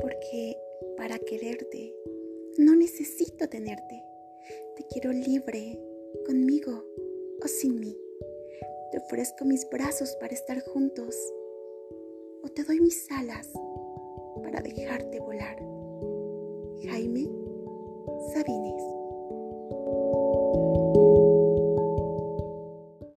porque para quererte no necesito tenerte. Te quiero libre, conmigo o sin mí. Te ofrezco mis brazos para estar juntos o te doy mis alas para dejarte volar. Jaime Sabines.